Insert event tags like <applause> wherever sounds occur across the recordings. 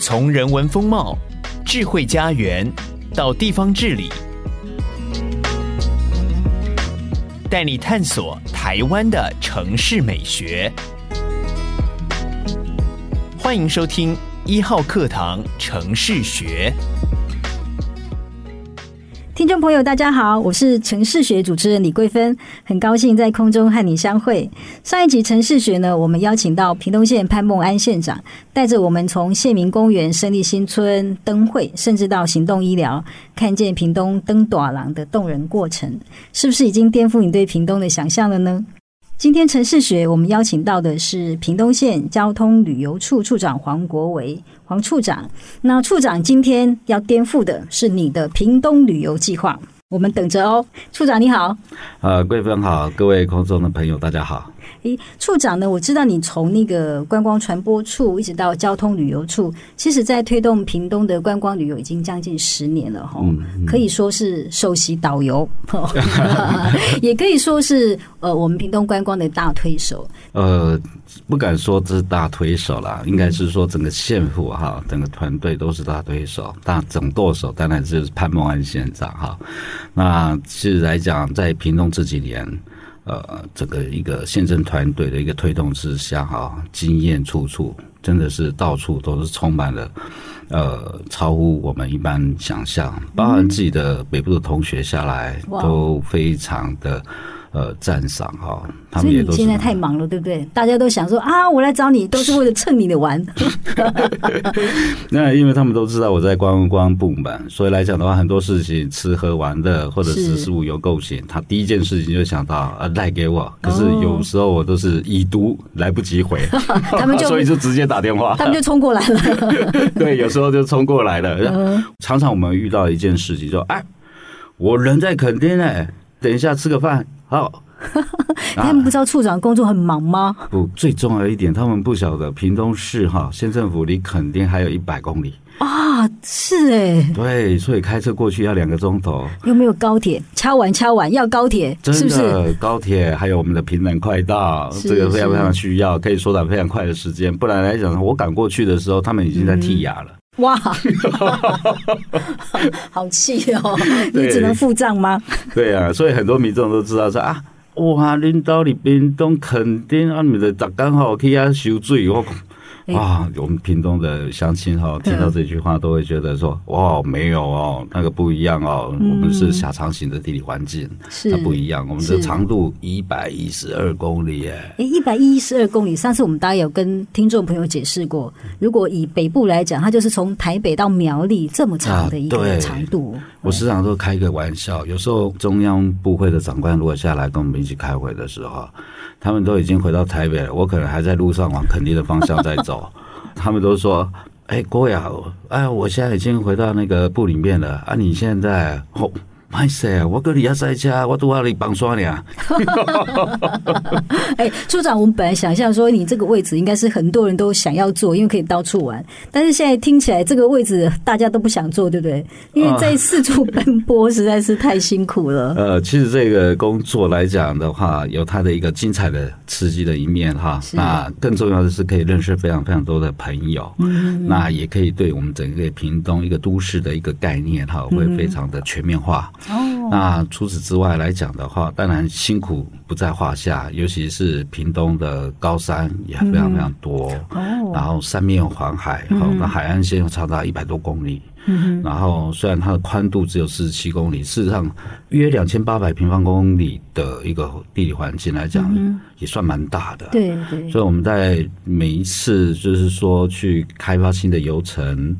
从人文风貌、智慧家园到地方治理，带你探索台湾的城市美学。欢迎收听一号课堂城市学。听众朋友，大家好，我是城市学主持人李桂芬，很高兴在空中和你相会。上一集城市学呢，我们邀请到屏东县潘孟安县长，带着我们从县民公园、胜利新村灯会，甚至到行动医疗，看见屏东灯短廊的动人过程，是不是已经颠覆你对屏东的想象了呢？今天城市学，我们邀请到的是屏东县交通旅游处处长黄国维，黄处长。那处长今天要颠覆的是你的屏东旅游计划，我们等着哦。处长你好，呃，贵芬好，各位空中的朋友大家好。诶，处长呢？我知道你从那个观光传播处一直到交通旅游处，其实在推动屏东的观光旅游已经将近十年了哈、嗯嗯，可以说是首席导游，<laughs> 也可以说是呃我们屏东观光的大推手。呃，不敢说这是大推手啦，应该是说整个县府哈，整个团队都是大推手，大总舵手当然就是潘孟安县长哈。那其实来讲，在屏东这几年。呃，整个一个县政团队的一个推动之下，哈，经验处处，真的是到处都是充满了，呃，超乎我们一般想象，包含自己的北部的同学下来都非常的。呃，赞赏哈，他们也都现在太忙了，对不对？大家都想说啊，我来找你都是为了蹭你的玩。<laughs> 那因为他们都知道我在观光部门，所以来讲的话，很多事情吃喝玩乐或者是事物有构型，他第一件事情就想到啊，赖给我。可是有时候我都是已读来不及回，<laughs> 他们就 <laughs> 所以就直接打电话，他们就冲过来了。对，有时候就冲过来了。嗯、常常我们遇到一件事情，就哎，我人在垦丁哎，等一下吃个饭。好，<laughs> 他们不知道处长工作很忙吗？不，最重要一点，他们不晓得屏东市哈县政府离垦丁还有一百公里啊！是哎，对，所以开车过去要两个钟头。有没有高铁？敲完敲完要高铁，是不是？高铁还有我们的平南快道，这个非常非常需要，可以缩短非常快的时间。不然来讲，我赶过去的时候，他们已经在剔牙了。嗯哇，<laughs> 好气哦！<laughs> 你只能付账吗？对啊，所以很多民众都知道说啊，哇，领导你屏东垦丁啊，你的杂刚好可以啊收水我。哇，我们屏东的乡亲哈，听到这句话都会觉得说，哇，没有哦，那个不一样哦，我们是狭长型的地理环境，是它不一样。我们的长度一百一十二公里，哎，一百一十二公里。上次我们大家有跟听众朋友解释过，如果以北部来讲，它就是从台北到苗栗这么长的一个长度。我时常都开一个玩笑，有时候中央部会的长官如果下来跟我们一起开会的时候。他们都已经回到台北了，我可能还在路上往肯定的方向在走。<laughs> 他们都说：“哎，郭雅，哎，我现在已经回到那个部里面了啊！你现在哦。”歹势啊！我跟你要塞车，我都要你帮刷你啊！<laughs> 哎，处长，我们本来想象说你这个位置应该是很多人都想要坐，因为可以到处玩。但是现在听起来这个位置大家都不想坐，对不对？因为在四处奔波实在是太辛苦了。<laughs> 呃，其实这个工作来讲的话，有它的一个精彩的、刺激的一面哈。那更重要的是可以认识非常非常多的朋友。嗯，那也可以对我们整个屏东一个都市的一个概念哈，会非常的全面化。哦，那除此之外来讲的话，当然辛苦不在话下，尤其是屏东的高山也非常非常多。哦，然后三面环海，好，那海岸线又长达一百多公里。嗯，然后虽然它的宽度只有四十七公里，事实上约两千八百平方公里的一个地理环境来讲，也算蛮大的。对对，所以我们在每一次就是说去开发新的游程。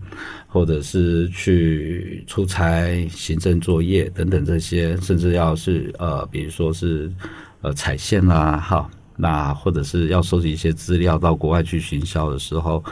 或者是去出差、行政作业等等这些，甚至要是呃，比如说是呃采线啦，哈，那或者是要收集一些资料到国外去行销的时候，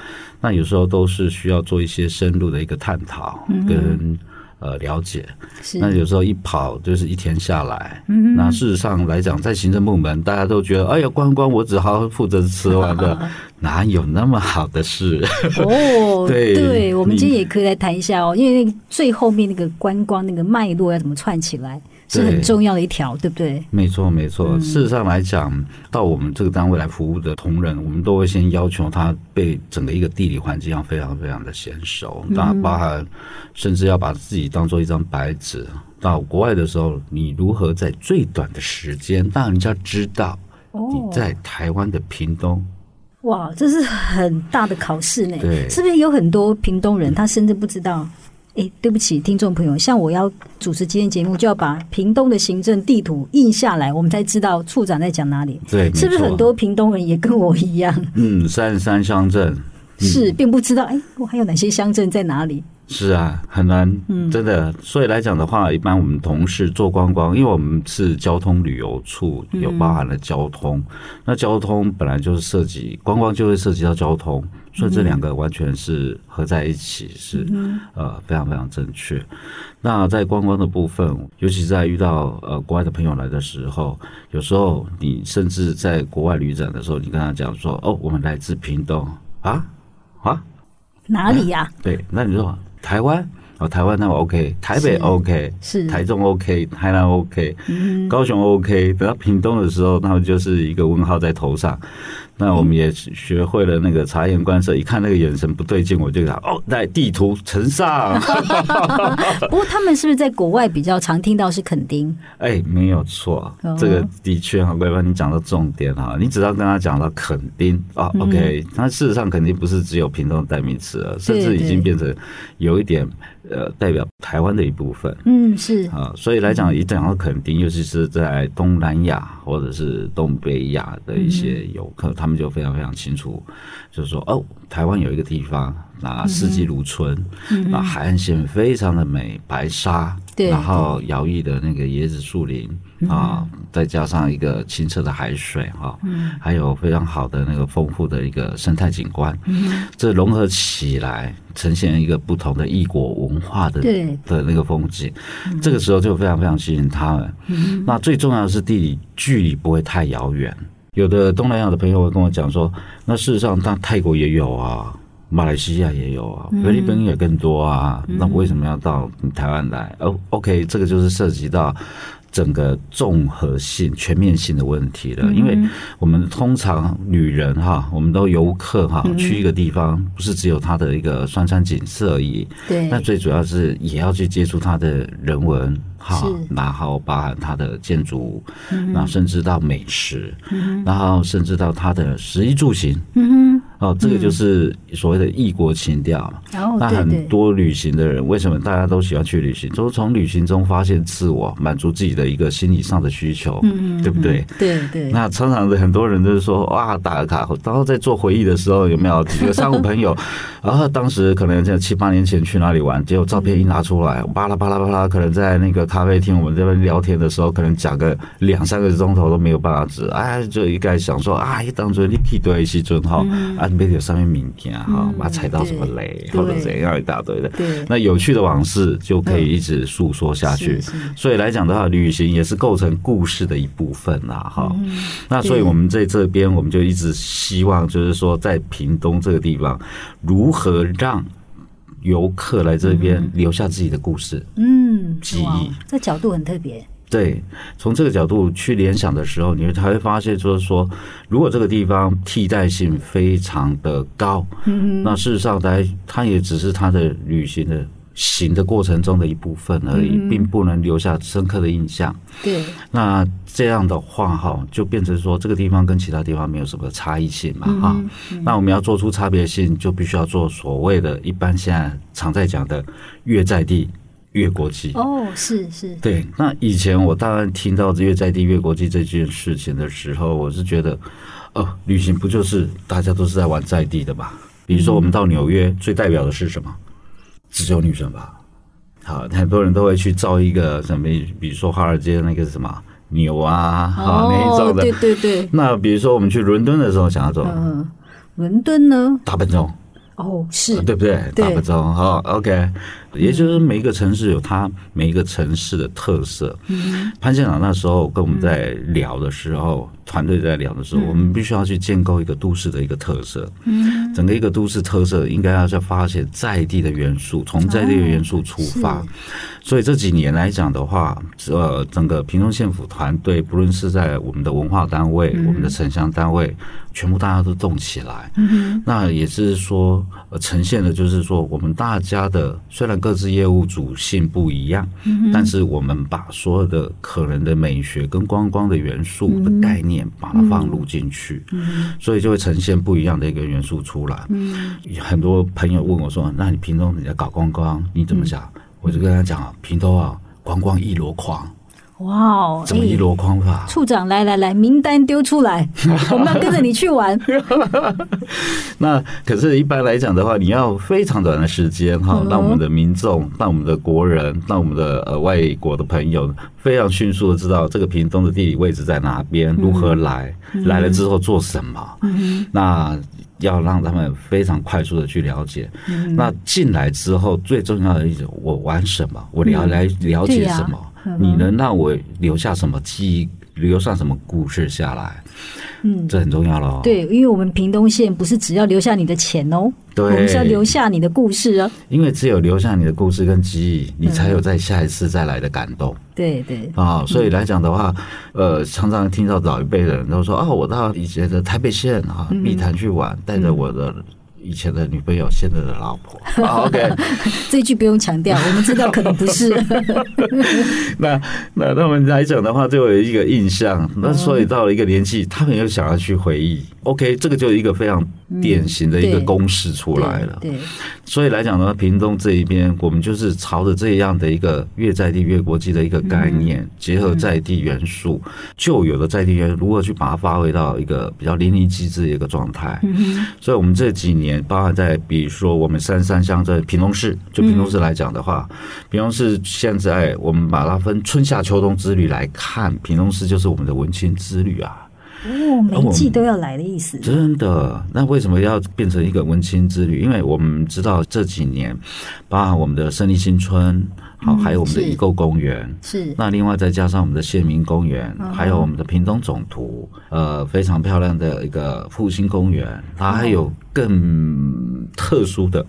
那有时候都是需要做一些深入的一个探讨跟呃了解。那有时候一跑就是一天下来，那事实上来讲，在行政部门大家都觉得，哎呀，观光我只好负责吃完的。<laughs> 哪有那么好的事？哦，<laughs> 对对，我们今天也可以来谈一下哦，因为那个最后面那个观光那个脉络要怎么串起来？是很重要的一条，对不对？没错，没错。事实上来讲，到我们这个单位来服务的同仁，我们都会先要求他被整个一个地理环境要非常非常的娴熟，当然包含甚至要把自己当做一张白纸。到国外的时候，你如何在最短的时间让人家知道你在台湾的屏东？哇，这是很大的考试呢。对，是不是有很多屏东人他甚至不知道？哎，对不起，听众朋友，像我要主持今天节目，就要把屏东的行政地图印下来，我们才知道处长在讲哪里。对，是不是很多屏东人也跟我一样？嗯，三十三乡镇是，并不知道。哎，我还有哪些乡镇在哪里？是啊，很难，真的。所以来讲的话，一般我们同事做观光，因为我们是交通旅游处，有包含了交通。那交通本来就是涉及观光，就会涉及到交通，所以这两个完全是合在一起，是呃非常非常正确。那在观光的部分，尤其在遇到呃国外的朋友来的时候，有时候你甚至在国外旅展的时候，你跟他讲说：“哦，我们来自屏东啊？啊，哪里呀？”对，那你说。台湾哦，台湾那我 OK，台北 OK，是，是台中 OK，台南 OK，嗯，高雄 OK，等到屏东的时候，那么就是一个问号在头上。那我们也学会了那个察言观色，一看那个眼神不对劲，我就讲哦，在地图呈上。<laughs> 不过他们是不是在国外比较常听到是垦丁？哎，没有错，这个的确哈，桂芬你讲到重点哈，你只要跟他讲到垦丁啊，OK，那事实上肯定不是只有屏东的代名词了，甚至已经变成有一点。呃，代表台湾的一部分，嗯，是。啊，所以来讲，一讲到垦丁，尤其是在东南亚或者是东北亚的一些游客，他们就非常非常清楚，就是说，哦，台湾有一个地方，那四季如春，那海岸线非常的美，白沙，对，然后摇曳的那个椰子树林啊，再加上一个清澈的海水哈，还有非常好的那个丰富的一个生态景观，这融合起来。呈现一个不同的异国文化的的那个风景，这个时候就非常非常吸引他们。那最重要的是地理距离不会太遥远。有的东南亚的朋友会跟我讲说，那事实上，但泰国也有啊，马来西亚也有啊，菲律宾也更多啊。那为什么要到台湾来？哦，OK，这个就是涉及到。整个综合性、全面性的问题了，因为我们通常女人哈，我们都游客哈，去一个地方不是只有它的一个山川景色而已，对，那最主要是也要去接触它的人文。哈，然后包含它的建筑物，然后甚至到美食，然后甚至到它的食衣住行，嗯哦，这个就是所谓的异国情调。那很多旅行的人，为什么大家都喜欢去旅行？就是从旅行中发现自我，满足自己的一个心理上的需求，嗯，对不对？对对。那常常的很多人就是说，哇，打个卡，然后在做回忆的时候，有没有几个商务朋友？然后当时可能在七八年前去哪里玩，结果照片一拿出来，巴拉巴拉巴拉，可能在那个。咖啡厅，我们这边聊天的时候，可能讲个两三个钟头都没有办法止。哎，就一概想说，啊，一当初你去对西尊哈，上面名片哈，把踩到什么雷或者怎样一大堆的。那有趣的往事就可以一直诉说下去。所以来讲的话，旅行也是构成故事的一部分啦，哈。那所以我们在这边，我们就一直希望，就是说，在屏东这个地方，如何让。游客来这边留下自己的故事，嗯，记忆，这角度很特别。对，从这个角度去联想的时候，你会才会发现，就是说，如果这个地方替代性非常的高，嗯，那事实上，它它也只是它的旅行的。行的过程中的一部分而已，并不能留下深刻的印象。对，那这样的话哈，就变成说这个地方跟其他地方没有什么差异性嘛哈。那我们要做出差别性，就必须要做所谓的一般现在常在讲的越在地越国际。哦，是是。对，那以前我当然听到越在地越国际这件事情的时候，我是觉得，哦，旅行不就是大家都是在玩在地的嘛？比如说我们到纽约，最代表的是什么？只有女生吧，好，很多人都会去造一个什么，比如说华尔街那个什么牛啊，好、哦、那一种的，对对对。那比如说我们去伦敦的时候，想要做，嗯，伦敦呢，大笨钟，哦，是对不对？大笨钟，好，OK。也就是每一个城市有它每一个城市的特色。嗯、潘县长那时候跟我们在聊的时候，团、嗯、队在聊的时候，我们必须要去建构一个都市的一个特色。嗯，整个一个都市特色应该要去发现在地的元素，从在地的元素出发。哦、所以这几年来讲的话，呃，整个屏东县府团队，不论是在我们的文化单位、嗯、我们的城乡单位，全部大家都动起来。嗯，那也是说，呃，呈现的就是说，我们大家的虽然各自业务主性不一样，嗯，但是我们把所有的可能的美学跟观光的元素的概念，把它放入进去，嗯，所以就会呈现不一样的一个元素出来。嗯，很多朋友问我说：“那你平东你在搞观光，你怎么想？”嗯、我就跟他讲：“啊，平东啊，观光一箩筐。”哇哦！怎么一箩筐法？处长，来来来，名单丢出来，<laughs> 我们要跟着你去玩。<laughs> 那可是，一般来讲的话，你要非常短的时间哈，让我们的民众、让我们的国人、让我们的呃外国的朋友非常迅速的知道这个屏东的地理位置在哪边，如何来，来了之后做什么。那要让他们非常快速的去了解。那进来之后，最重要的一种，我玩什么？我了来了解什么？你能让我留下什么记忆，留下什么故事下来？嗯，这很重要了。对，因为我们屏东县不是只要留下你的钱哦，对，我们是要留下你的故事哦。因为只有留下你的故事跟记忆，你才有在下一次再来的感动。对对啊，所以来讲的话，呃，常常听到老一辈的人都说啊，我到以前的台北县啊，碧潭去玩，带着我的。以前的女朋友，现在的老婆。OK，<laughs> 这句不用强调，我们知道可能不是。<laughs> 那那他们来讲的话，就有一个印象。那所以到了一个年纪，他们又想要去回忆。OK，这个就是一个非常典型的一个公式出来了。对，所以来讲的话，屏东这一边，我们就是朝着这样的一个越在地越国际的一个概念，结合在地元素，旧有的在地元素如何去把它发挥到一个比较淋漓尽致的一个状态。所以我们这几年，包含在比如说我们三山乡在屏东市，就屏东市来讲的话，屏东市现在我们把它分春夏秋冬之旅来看，屏东市就是我们的文青之旅啊。哦，每一季都要来的意思。真的？那为什么要变成一个文青之旅？因为我们知道这几年，包含我们的胜利新村，好，还有我们的遗构公园，是。那另外再加上我们的县民公园，还有我们的屏东总图，呃，非常漂亮的一个复兴公园，它还有更特殊的，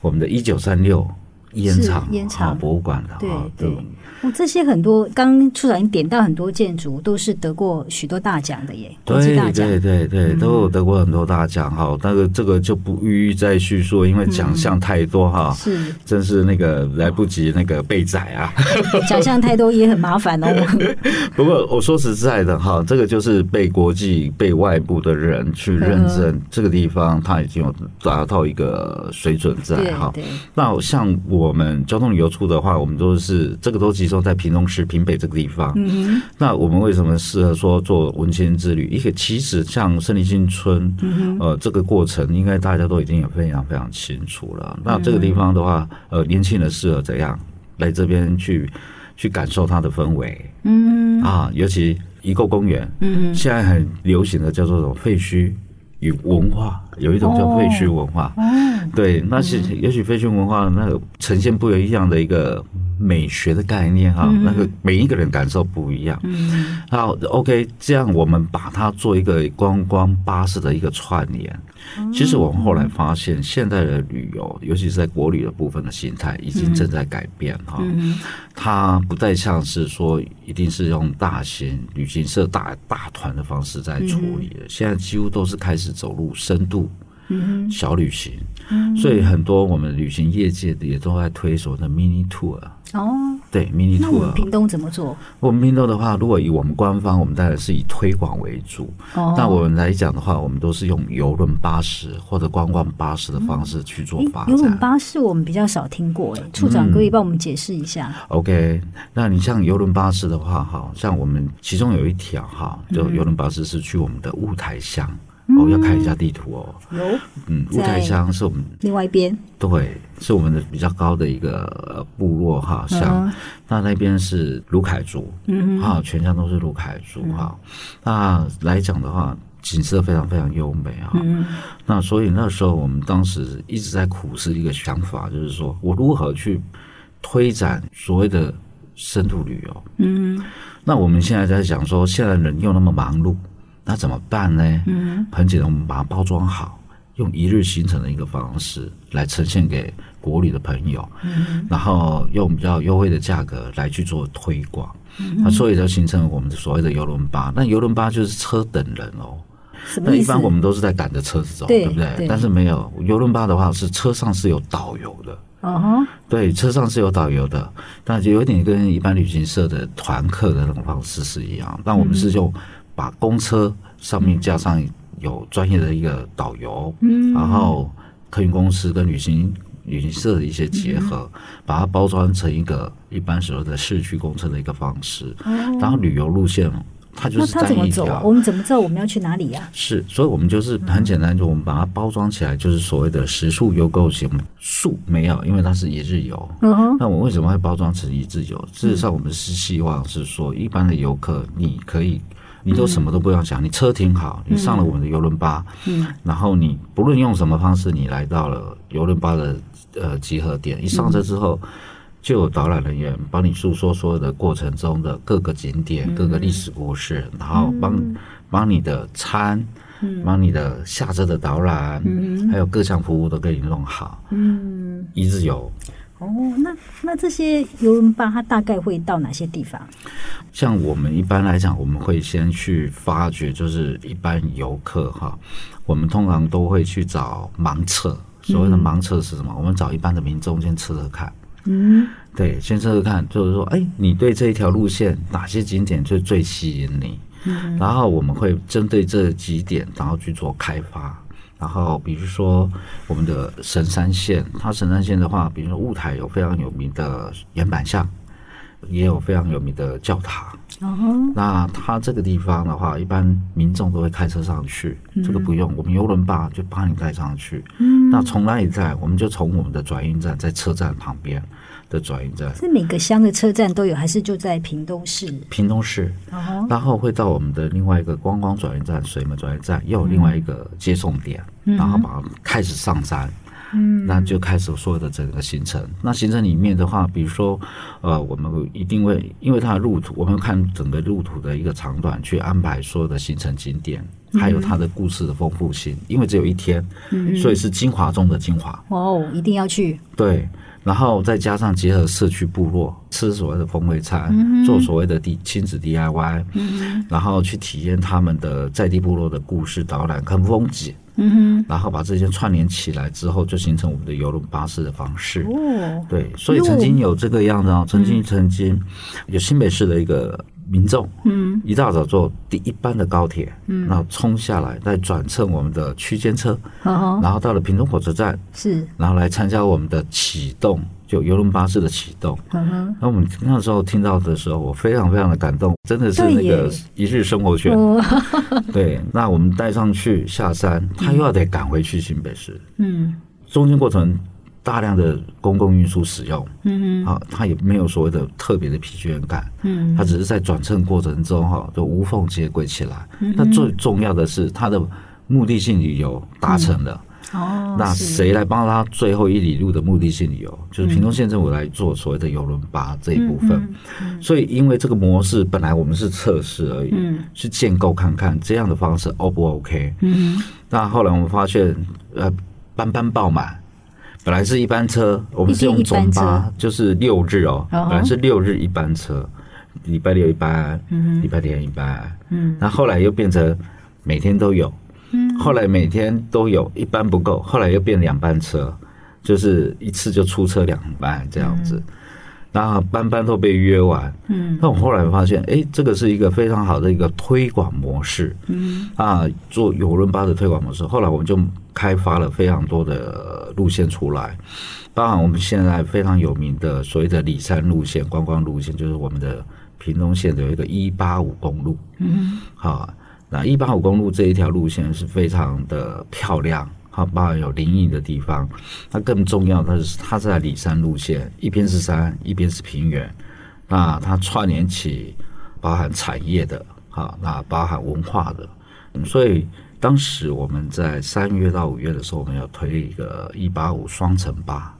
我们的一九三六烟厂烟厂博物馆的，对对。哦，这些很多，刚处长已经点到很多建筑，都是得过许多大奖的耶，国际大奖。对对对对，都有得过很多大奖哈。那个这个就不一一再叙述，因为奖项太多哈，是，真是那个来不及那个备载啊。<laughs> 奖项太多也很麻烦哦。<laughs> 不过我说实在的哈，这个就是被国际、被外部的人去认证，这个地方它已经有达到一个水准在哈。那像我们交通旅游处的话，我们都是这个都集中。在屏东市屏北这个地方，嗯，那我们为什么适合说做文青之旅？一个其实像胜利新村，嗯，呃，这个过程应该大家都已经也非常非常清楚了。那这个地方的话，呃，年轻人适合怎样来这边去去感受它的氛围？嗯啊，尤其遗构公园，嗯，现在很流行的叫做什么废墟与文化，有一种叫废墟文化，哦，对，那是也许废墟文化那个呈现不一样的一个。美学的概念哈，那个每一个人感受不一样。嗯，好，OK，这样我们把它做一个观光巴士的一个串联。其实我们后来发现，现在的旅游，尤其是在国旅的部分的心态，已经正在改变哈。它不再像是说一定是用大型旅行社大大团的方式在处理的，现在几乎都是开始走入深度。嗯，小旅行，所以很多我们旅行业界的也都在推所谓的 mini tour。哦，对，mini tour。那我们屏东怎么做？我们屏东的话，如果以我们官方，我们当然是以推广为主。哦，那我们来讲的话，我们都是用邮轮巴士或者观光巴士的方式去做发展。邮轮巴士我们比较少听过，哎，处长可以帮我们解释一下。OK，那你像邮轮巴士的话，哈，像我们其中有一条哈，就邮轮巴士是去我们的雾台乡。哦，要看一下地图哦。有，嗯，五台乡是我们另外一边，对，是我们的比较高的一个部落哈乡。那那边是卢凯族，嗯，哈，全乡都是卢凯族哈。那来讲的话，景色非常非常优美哈。嗯、那所以那时候我们当时一直在苦思一个想法，就是说我如何去推展所谓的深度旅游。嗯，那我们现在在讲说，现在人又那么忙碌，那怎么办呢？嗯，很简单，我们把它包装好，用一日行程的一个方式来呈现给国旅的朋友，嗯，然后用比较优惠的价格来去做推广。嗯、那所以就形成我们所谓的邮轮巴。那邮轮巴就是车等人哦。那一般我们都是在赶着车子走，对，对不对？对，但是没有邮轮巴的话，是车上是有导游的。哦、uh-huh、对，车上是有导游的，但就有点跟一般旅行社的团客的那种方式是一样。但我们是用把公车上面加上有专业的一个导游，嗯，然后客运公司跟旅行旅行社的一些结合，嗯、把它包装成一个一般所谓的市区公车的一个方式，嗯、然后旅游路线。它就是单一条，我们怎么知道我们要去哪里呀、啊？是，所以我们就是很简单，就我们把它包装起来，就是所谓的食宿游购型。宿没有，因为它是一日游。嗯哼。那我们为什么会包装成一日游？事实上，我们是希望是说，一般的游客，你可以，你都什么都不用想，你车停好，你上了我们的邮轮巴，嗯，然后你不论用什么方式，你来到了邮轮巴的呃集合点，一上车之后。就有导览人员帮你诉说所有的过程中的各个景点、嗯、各个历史故事，然后帮帮你的餐，帮、嗯、你的下车的导览，嗯、还有各项服务都给你弄好。嗯，一日游。哦，那那这些游轮巴它大概会到哪些地方？像我们一般来讲，我们会先去发掘，就是一般游客哈，我们通常都会去找盲测。所谓的盲测是什么？嗯、我们找一般的民众先测测看。嗯，对，先测测看，就是说，哎，你对这一条路线哪些景点最最吸引你？嗯，然后我们会针对这几点，然后去做开发。然后比如说我们的神山线，它神山线的话，比如说雾台有非常有名的岩板巷，也有非常有名的教堂。哦，那它这个地方的话，一般民众都会开车上去，这个不用，我们游轮吧就帮你带上去。嗯，那从哪里在？我们就从我们的转运站，在车站旁边的转运站。是每个乡的车站都有，还是就在屏东市？屏东市。哦，然后会到我们的另外一个观光转运站——水门转运站，又有另外一个接送点，然后把它开始上山。嗯，那就开始所有的整个行程。那行程里面的话，比如说，呃，我们一定会因为它的路途，我们看整个路途的一个长短，去安排所有的行程景点，还有它的故事的丰富性。因为只有一天，嗯所以是精华中的精华。哦，一定要去。对，然后再加上结合社区部落，吃所谓的风味餐，做所谓的 D 亲子 DIY，然后去体验他们的在地部落的故事导览，看风景。嗯哼，然后把这些串联起来之后，就形成我们的游轮巴士的方式。哦，对，所以曾经有这个样子啊，曾经曾经有新北市的一个民众，嗯，一大早坐第一班的高铁，嗯，然后冲下来，再转乘我们的区间车，然后到了屏东火车站，是，然后来参加我们的启动。就邮轮巴士的启动，嗯哼，那我们那时候听到的时候，我非常非常的感动，真的是那个一日生活圈。<laughs> 对，那我们带上去下山，他又要得赶回去新北市，嗯，中间过程大量的公共运输使用，嗯哼，啊，它也没有所谓的特别的疲倦感，嗯，它只是在转乘过程中哈，就无缝接轨起来。那最重要的是，它的目的性旅游达成了。哦，那谁来帮他最后一里路的目的性旅游？就是屏东县政府来做所谓的邮轮巴这一部分。所以，因为这个模式本来我们是测试而已，嗯，去建构看看这样的方式 O 不 OK？嗯，那后来我们发现，呃，班班爆满。本来是一班车，我们是用中巴，就是六日哦，本来是六日一班车，礼拜六一班，嗯，礼拜天一班，嗯，那后来又变成每天都有。嗯后来每天都有一班不够，后来又变两班车，就是一次就出车两班这样子，然后班班都被约完。嗯，那我后来发现，哎，这个是一个非常好的一个推广模式。嗯，啊，做邮轮巴的推广模式。后来我们就开发了非常多的路线出来，包含我们现在非常有名的所谓的里山路线、观光路线，就是我们的屏东县的有一个一八五公路。嗯，好。那一八五公路这一条路线是非常的漂亮，好，包含有林荫的地方。那更重要的是，它是在里山路线，一边是山，一边是平原。那它串联起包含产业的，好，那包含文化的，所以当时我们在三月到五月的时候，我们要推一个一八五双层巴，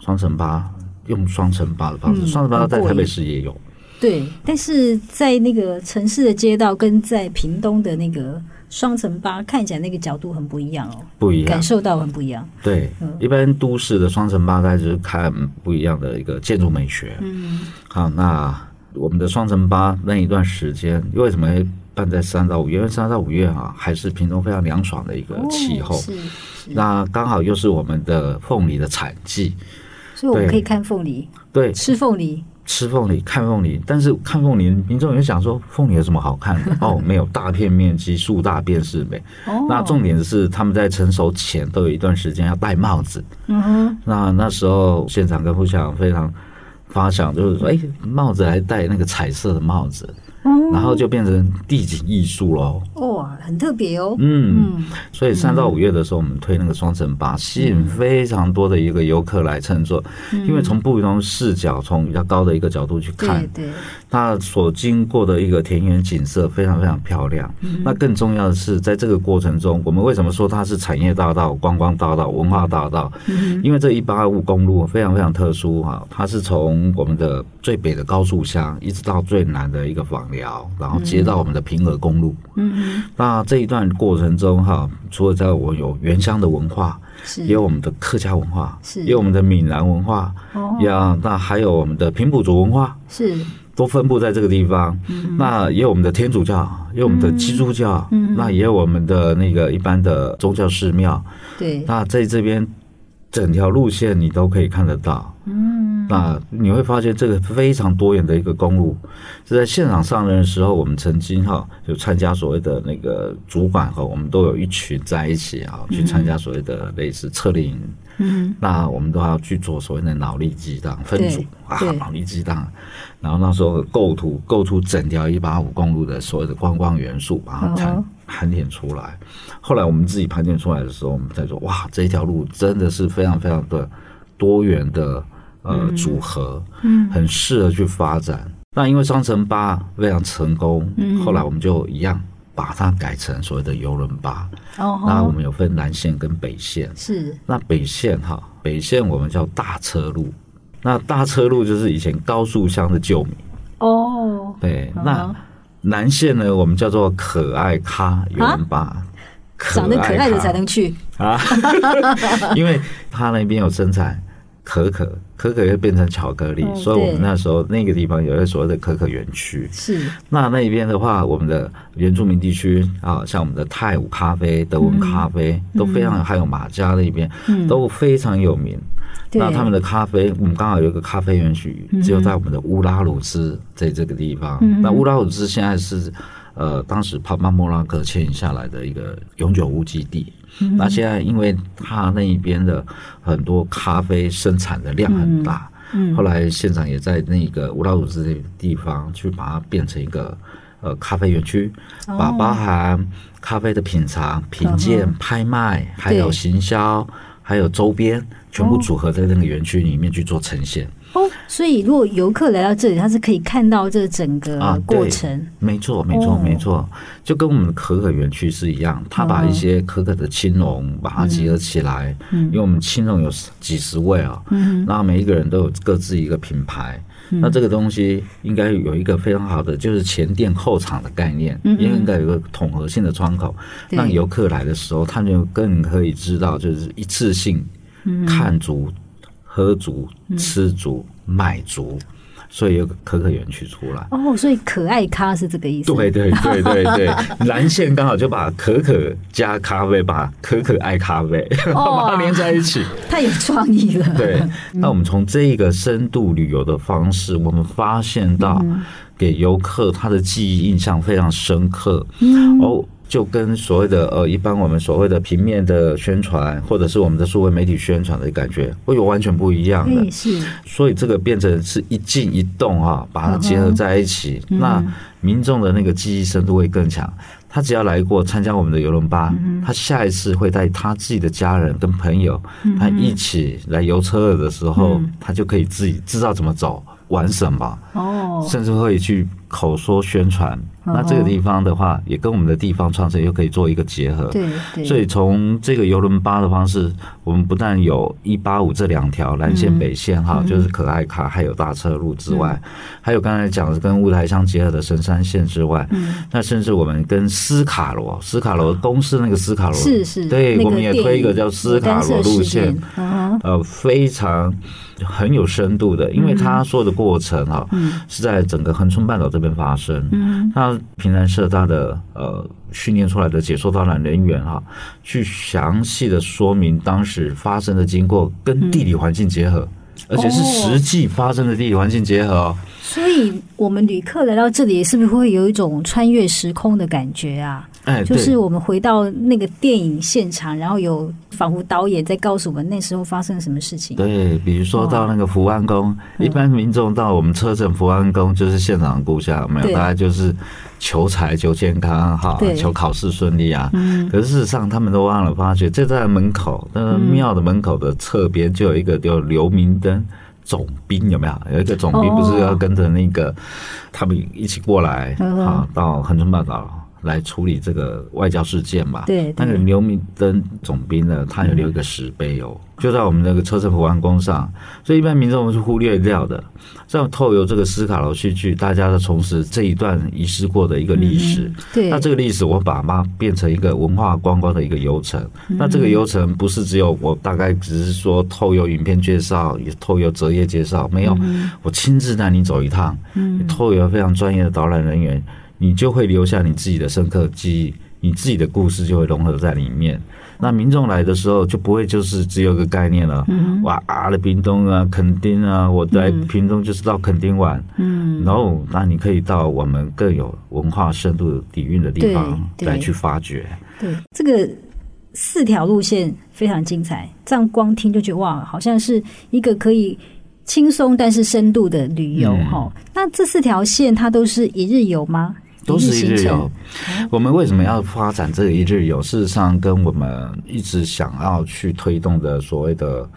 双层巴用双层巴的方式，双层巴在台北市也有。对，但是在那个城市的街道跟在屏东的那个双层巴看起来那个角度很不一样哦，不一样，感受到很不一样。对，嗯、一般都市的双层巴，大概就是看不一样的一个建筑美学。嗯，好，那我们的双层巴那一段时间，为什么会办在三到五月？因为三到五月啊，还是屏东非常凉爽的一个气候。那刚好又是我们的凤梨的产季，所以我们可以看凤梨，对，吃凤梨。吃凤梨，看凤梨，但是看凤梨，民众也想说凤梨有什么好看的？哦，没有，大片面积，树大便是美。哦，那重点是他们在成熟前都有一段时间要戴帽子。嗯哼，那那时候现场跟副县长非常发想，就是说，哎，帽子还戴那个彩色的帽子。然后就变成地景艺术喽，哇，很特别哦。嗯，所以三到五月的时候，我们推那个双层巴，吸引非常多的一个游客来乘坐，因为从不同视角，从比较高的一个角度去看，对，它所经过的一个田园景色非常非常漂亮。那更重要的是，在这个过程中，我们为什么说它是产业大道、观光大道、文化大道？因为这一八五公路非常非常特殊哈，它是从我们的最北的高速乡，一直到最南的一个枋寮。然后接到我们的平和公路，嗯，那这一段过程中哈，除了在我有原乡的文化，是，也有我们的客家文化，是，也有我们的闽南文化，哦，呀，那还有我们的平埔族文化，是，都分布在这个地方。嗯，那也有我们的天主教，也有我们的基督教，嗯，那也有我们的那个一般的宗教寺庙，对，那在这边整条路线你都可以看得到，嗯。那你会发现这个非常多元的一个公路，是在现场上任的时候，我们曾经哈就参加所谓的那个主管和我们都有一群在一起啊，去参加所谓的类似策略营。嗯，那我们都要去做所谓的脑力激荡分组啊，脑力激荡。然后那时候构图构出整条一八五公路的所有的观光元素，把它盘盘点出来。后来我们自己盘点出来的时候，我们在说哇，这一条路真的是非常非常的多元的。呃，组合，嗯，很适合去发展。那因为双层巴非常成功，嗯，后来我们就一样把它改成所谓的游轮巴。哦，那我们有分南线跟北线，是。那北线哈，北线我们叫大车路。那大车路就是以前高速乡的旧名。哦，对。那南线呢，我们叫做可爱咖邮轮巴，长得可爱的才能去啊，<laughs> 因为他那边有生产。可可可可又变成巧克力，所以我们那时候那个地方有一个所谓的可可园区。是，那那边的话，我们的原住民地区啊，像我们的泰晤咖啡、德文咖啡都非常，还有马家那边都非常有名。那他们的咖啡，我们刚好有一个咖啡园区，只有在我们的乌拉鲁兹在这个地方。那乌拉鲁兹现在是。呃，当时帕曼莫拉克迁移下来的一个永久屋基地。嗯、那现在，因为他那一边的很多咖啡生产的量很大，后来县长也在那个乌拉鲁兹这地方去把它变成一个呃咖啡园区，哦、把包含咖啡的品尝、品鉴、拍卖，还有行销，还有周边，全部组合在那个园区里面去做呈现。哦，所以如果游客来到这里，他是可以看到这整个过程。啊、没错，没错，没错，就跟我们的可可园区是一样，他把一些可可的青龙把它集合起来，嗯、因为我们青龙有几十位啊，嗯，那每一个人都有各自一个品牌，嗯、那这个东西应该有一个非常好的，就是前店后厂的概念，嗯，应该有个统合性的窗口，嗯、让游客来的时候，他就更可以知道，就是一次性看足。喝足、吃足、买足，所以有个可可园区出来。哦，所以可爱咖是这个意思。对对对对对，<laughs> 蓝线刚好就把可可加咖啡，把可可爱咖啡，<laughs> 把它连在一起，太有创意了。对，那我们从这一个深度旅游的方式，我们发现到给游客他的记忆印象非常深刻。嗯哦。就跟所谓的呃，一般我们所谓的平面的宣传，或者是我们的数位媒体宣传的感觉，会有完全不一样的。是，所以这个变成是一静一动啊，把它结合在一起，嗯、那民众的那个记忆深度会更强。他只要来过参加我们的游轮吧，嗯、他下一次会带他自己的家人跟朋友，嗯、他一起来游车尔的时候，嗯、他就可以自己知道怎么走。玩什么？哦，甚至会去口说宣传。那这个地方的话，也跟我们的地方创生又可以做一个结合。对对。所以从这个邮轮巴的方式，我们不但有一八五这两条南线北线哈，就是可爱卡，还有大车路之外，还有刚才讲的跟雾台乡结合的神山线之外，那甚至我们跟斯卡罗，斯卡罗公司那个斯卡罗，是是，对，我们也推一个叫斯卡罗路线，呃，非常。很有深度的，因为他说的过程哈，是在整个恒春半岛这边发生。嗯，那平南社大的呃训练出来的解说导览人员哈，去详细的说明当时发生的经过，跟地理环境结合，而且是实际发生的地理环境结合哦。所以，我们旅客来到这里，是不是会有一种穿越时空的感觉啊？哎，就是我们回到那个电影现场，然后有仿佛导演在告诉我们那时候发生了什么事情。对，比如说到那个福安宫，一般民众到我们车城福安宫就是现场的故乡，没有，大家就是求财、求健康、哈，求考试顺利啊。可是事实上，他们都忘了发觉，就在门口，那个庙的门口的侧边就有一个叫刘明灯总兵，有没有？有一个总兵不是要跟着那个他们一起过来啊，到恒春半岛。来处理这个外交事件嘛？对，那个刘明灯总兵呢，他有留一个石碑哦，就在我们那个车臣福安宫上，所以一般民众是忽略掉的。这样透由这个斯卡罗戏剧，大家都重拾这一段遗失过的一个历史。对，那这个历史我把它变成一个文化观光的一个游程。那这个游程不是只有我大概只是说透由影片介绍，也透由折页介绍，没有，我亲自带你走一趟。嗯，透由非常专业的导览人员。你就会留下你自己的深刻记忆，你自己的故事就会融合在里面。那民众来的时候就不会就是只有个概念了，哇啊的屏东啊，垦丁啊，我在屏东就是到垦丁玩，嗯，然后那你可以到我们更有文化深度底蕴的地方来去发掘。对，这个四条路线非常精彩，这样光听就觉得哇，好像是一个可以。轻松但是深度的旅游哈，嗯、那这四条线它都是一日游吗？都是一日游。我们为什么要发展这个一日游？事实上，跟我们一直想要去推动的所谓的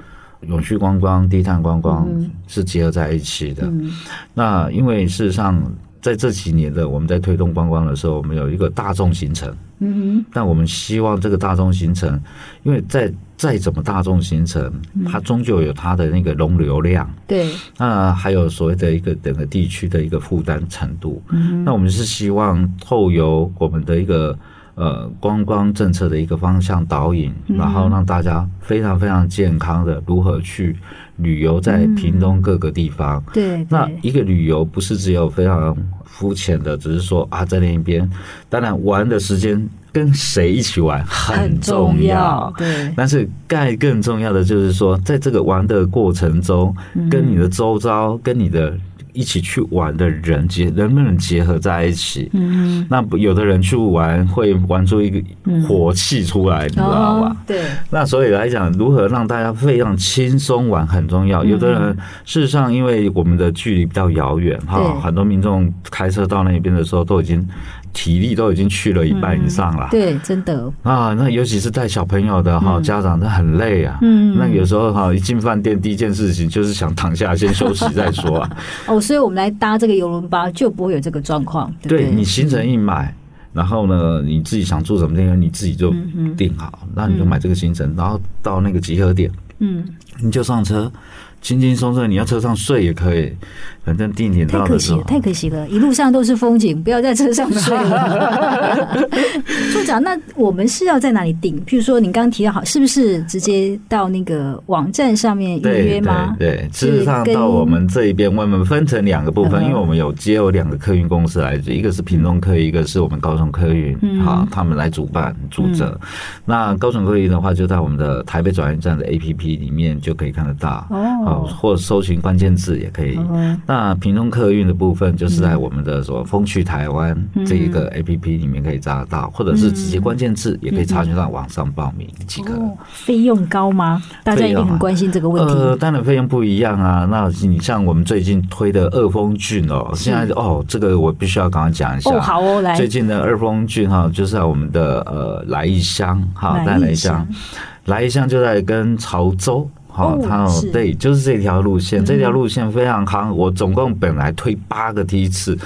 永续观光、低碳观光是结合在一起的。嗯、那因为事实上。在这几年的我们在推动观光的时候，我们有一个大众行程，嗯哼，但我们希望这个大众行程，因为在再怎么大众行程，它终究有它的那个容流量，对，那还有所谓的一个整个地区的一个负担程度，嗯，那我们是希望透由我们的一个。呃，观光政策的一个方向导引，然后让大家非常非常健康的如何去旅游在屏东各个地方。嗯、对，那一个旅游不是只有非常肤浅的，只是说啊，在那一边，当然玩的时间跟谁一起玩很重要。重要对，但是盖更重要的就是说，在这个玩的过程中，跟你的周遭，跟你的。一起去玩的人结能不能结合在一起？嗯，那有的人去玩会玩出一个火气出来，你知道吧？对。那所以来讲，如何让大家非常轻松玩很重要。有的人事实上，因为我们的距离比较遥远哈，很多民众开车到那边的时候都已经。体力都已经去了一半以上了，对，真的啊，那尤其是带小朋友的哈，家长都很累啊。嗯，那有时候哈，一进饭店第一件事情就是想躺下先休息再说啊。<laughs> 哦，所以我们来搭这个游轮吧就不会有这个状况。对，你行程一买，然后呢，你自己想住什么地方，你自己就定好，那你就买这个行程，然后到那个集合点，嗯，你就上车。轻轻松松，你要车上睡也可以，反正定点到的时候。太可惜了，太可惜了，一路上都是风景，不要在车上睡了。<laughs> 处长，那我们是要在哪里订？譬如说，你刚刚提到好，是不是直接到那个网站上面预约吗？对，对，对，事实上到我们这一边，我们分成两个部分，因为我们有接有两个客运公司来，一个是屏东客运，一个是我们高雄客运，好，他们来主办主责。那高雄客运的话，就在我们的台北转运站的 APP 里面就可以看得到。哦。或搜寻关键字也可以。那屏东客运的部分，就是在我们的什么风趣台湾这一个 A P P 里面可以查得到，或者是直接关键字也可以查询到网上报名即可。费用高吗？大家一定很关心这个问题。呃，当然费用不一样啊。那你像我们最近推的二峰郡哦，现在哦，这个我必须要刚刚讲一下。哦，好哦，来。最近的二峰郡哈，就是在我们的呃来义乡哈，在来义乡，来一乡就在跟潮州。哈，它对，就是这条路线，这条路线非常夯。我总共本来推八个梯次，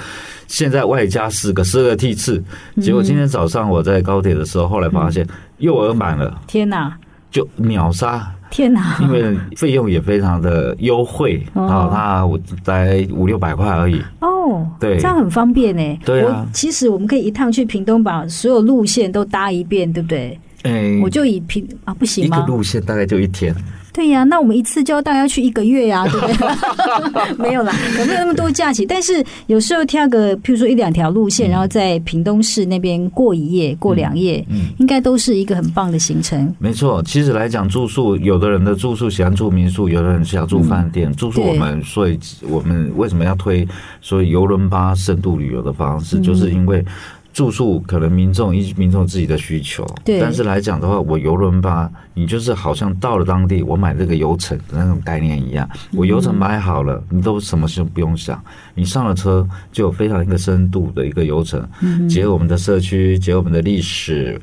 现在外加四个，十二个梯次。结果今天早上我在高铁的时候，后来发现又额满了。天哪！就秒杀！天哪！因为费用也非常的优惠啊，那我才五六百块而已。哦，对，这样很方便呢。对啊，其实我们可以一趟去屏东，把所有路线都搭一遍，对不对？哎，我就以屏啊，不行吗？一个路线大概就一天。对呀、啊，那我们一次就要大概要去一个月呀、啊，<laughs> 对不对？<laughs> 没有啦，可没有那么多假期。但是有时候挑个，譬如说一两条路线，嗯、然后在屏东市那边过一夜、过两夜，嗯，应该都是一个很棒的行程。没错，其实来讲住宿，有的人的住宿喜欢住民宿，有的人想住饭店。嗯、住宿我们，所以我们为什么要推所以邮轮巴深度旅游的方式，嗯、就是因为。住宿可能民众依民众自己的需求，对。但是来讲的话，我邮轮巴，你就是好像到了当地，我买这个游程的那种概念一样，我游程买好了，你都什么事都不用想，你上了车就有非常一个深度的一个游程，结合我们的社区，结合我们的历史，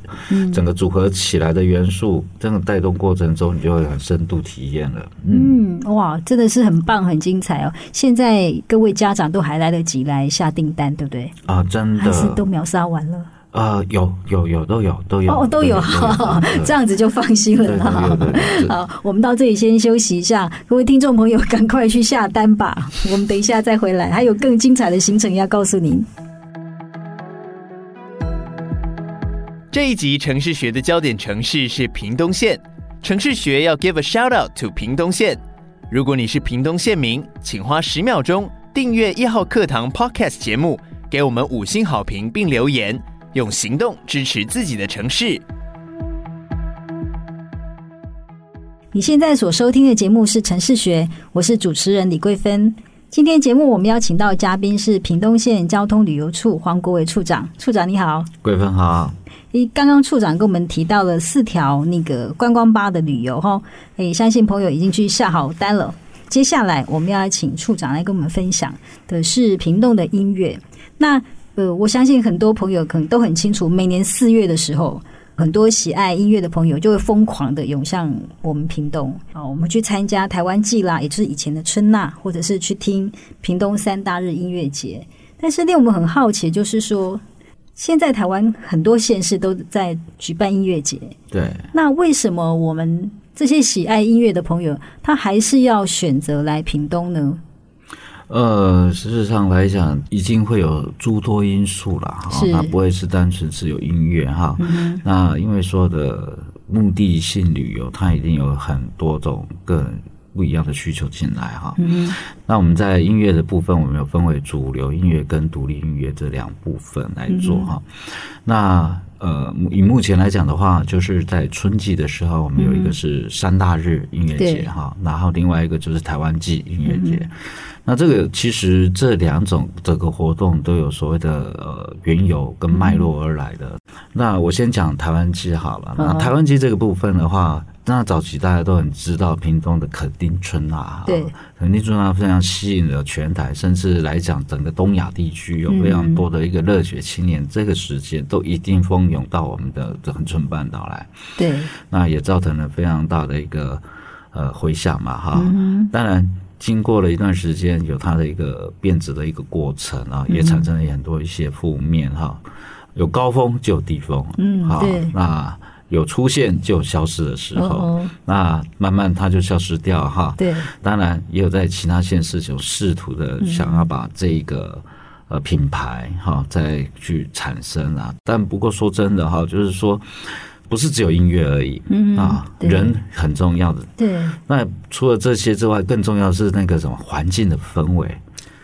整个组合起来的元素，这种带动过程中，你就会很深度体验了。嗯，哇，真的是很棒，很精彩哦！现在各位家长都还来得及来下订单，对不对？啊，真的，还是都秒杀。完了，呃，有有有都有都有哦，<laughs> 都有，这样子就放心了。好，我们到这里先休息一下，各位听众朋友，<laughs> 赶快去下单吧。我们等一下再回来，还有更精彩的行程要告诉您。这一集城市学的焦点城市是屏东县，城市学要 give a shout out to 屏东县。如果你是屏东县民，请花十秒钟订阅一号课堂 podcast 节目。给我们五星好评并留言，用行动支持自己的城市。你现在所收听的节目是《城市学》，我是主持人李桂芬。今天节目我们邀请到的嘉宾是屏东县交通旅游处黄国维处长。处长你好，桂芬好。诶，刚刚处长跟我们提到了四条那个观光巴的旅游哈，诶，相信朋友已经去下好单了。接下来我们要请处长来跟我们分享的是屏东的音乐。那呃，我相信很多朋友可能都很清楚，每年四月的时候，很多喜爱音乐的朋友就会疯狂的涌向我们屏东啊，我们去参加台湾季啦，也就是以前的春呐，或者是去听屏东三大日音乐节。但是令我们很好奇，就是说，现在台湾很多县市都在举办音乐节，对，那为什么我们这些喜爱音乐的朋友，他还是要选择来屏东呢？呃，事实上来讲，已经会有诸多因素了哈，它不会是单纯只有音乐哈。嗯、那因为说的目的性旅游，它一定有很多种个不一样的需求进来哈。嗯、那我们在音乐的部分，我们有分为主流音乐跟独立音乐这两部分来做哈。嗯、那呃，以目前来讲的话，就是在春季的时候，我们有一个是三大日音乐节哈，嗯、然后另外一个就是台湾季音乐节。嗯那这个其实这两种这个活动都有所谓的呃缘由跟脉络而来的。那我先讲台湾鸡好了。那台湾鸡这个部分的话，那早期大家都很知道屏东的垦丁春啊，对，垦丁春啊非常吸引了全台，甚至来讲整个东亚地区有非常多的一个热血青年，这个时间都一定蜂拥到我们的恒春半岛来。对，那也造成了非常大的一个呃回响嘛，哈。当然。经过了一段时间，有它的一个变质的一个过程啊，也产生了很多一些负面哈。有高峰就有低峰，嗯，好，那有出现就有消失的时候，那慢慢它就消失掉哈。对，当然也有在其他县市就试图的想要把这个呃品牌哈再去产生啊，但不过说真的哈，就是说。不是只有音乐而已，嗯啊，人很重要的。对，那除了这些之外，更重要的是那个什么环境的氛围。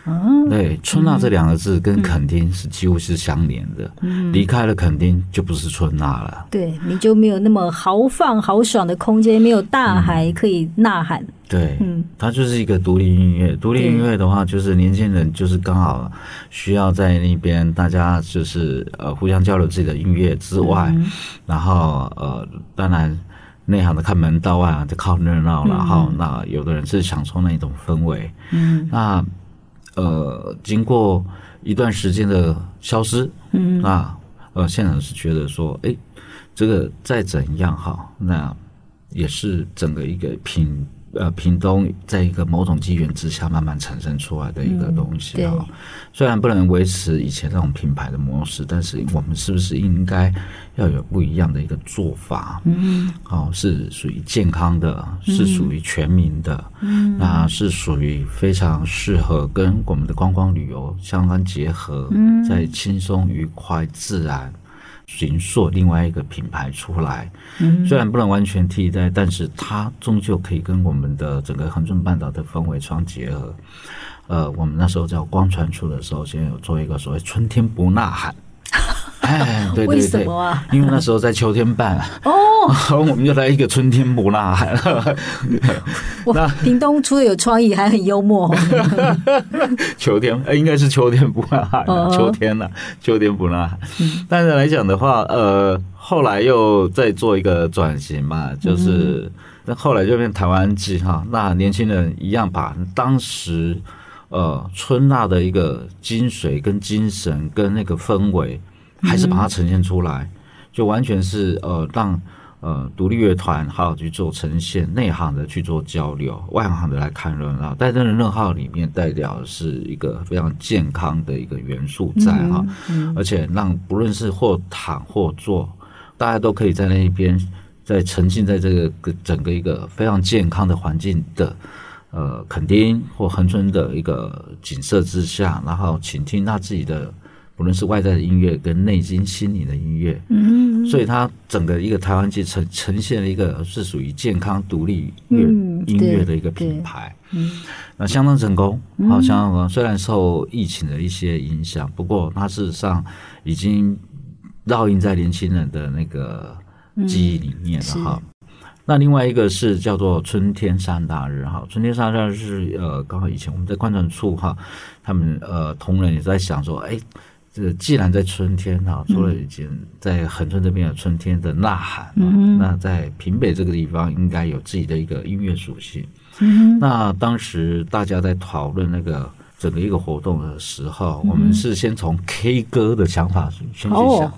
哦，对，春呐这两个字跟垦丁是几乎是相连的。嗯，离开了垦丁就不是春呐了。对，你就没有那么豪放豪爽的空间，没有大海可以呐喊。对，嗯，它就是一个独立音乐。独立音乐的话，就是年轻人就是刚好需要在那边，大家就是呃互相交流自己的音乐之外，然后呃，当然内行的看门道啊，就靠热闹，然后那有的人是享受那种氛围。嗯，那。呃，经过一段时间的消失，嗯，那呃，现场是觉得说，哎，这个再怎样哈，那也是整个一个屏呃，屏东在一个某种机缘之下慢慢产生出来的一个东西哈、嗯。虽然不能维持以前那种品牌的模式，但是我们是不是应该要有不一样的一个做法？嗯，哦，是属于健康的，是属于全民的，嗯，那是属于非常适合跟我们的观光旅游相关结合，嗯，在轻松愉快自然。寻塑另外一个品牌出来，虽然不能完全替代，但是它终究可以跟我们的整个恒春半岛的氛围相结合。呃，我们那时候叫光传出的时候，先有做一个所谓“春天不呐喊”。哎，对 <laughs> 对对，为什么啊？因为那时候在秋天办哦，<laughs> 我们就来一个春天不呐喊。那屏东除了有创意，还很幽默。<laughs> 秋天，哎，应该是秋天不呐喊，秋天了，秋天不呐喊。但是来讲的话，呃，后来又再做一个转型嘛，就是那后来就变台湾季哈，那年轻人一样把当时呃春呐的一个精髓跟精神跟那个氛围。还是把它呈现出来，就完全是呃让呃独立乐团好好去做呈现，内行的去做交流，外行的来看热闹。在这个热号里面，代表是一个非常健康的一个元素在哈，而且让不论是或躺或坐，大家都可以在那一边，在沉浸在这个整个一个非常健康的环境的呃垦丁或恒春的一个景色之下，然后倾听他自己的。不论是外在的音乐跟内心心灵的音乐，嗯，所以它整个一个台湾季呈呈现了一个是属于健康独立乐音乐的一个品牌，嗯，那相当成功，好，相当成功。虽然受疫情的一些影响，不过它事实上已经烙印在年轻人的那个记忆里面了哈。那另外一个是叫做春天三大日哈，春天三大日是呃，刚好以前我们在观传处哈，他们呃同仁也在想说，哎。这个既然在春天啊，除了已经在恒春这边有春天的呐喊，嗯，那在平北这个地方应该有自己的一个音乐属性。嗯，那当时大家在讨论那个整个一个活动的时候，嗯，我们是先从 K 歌的想法先去想，哦，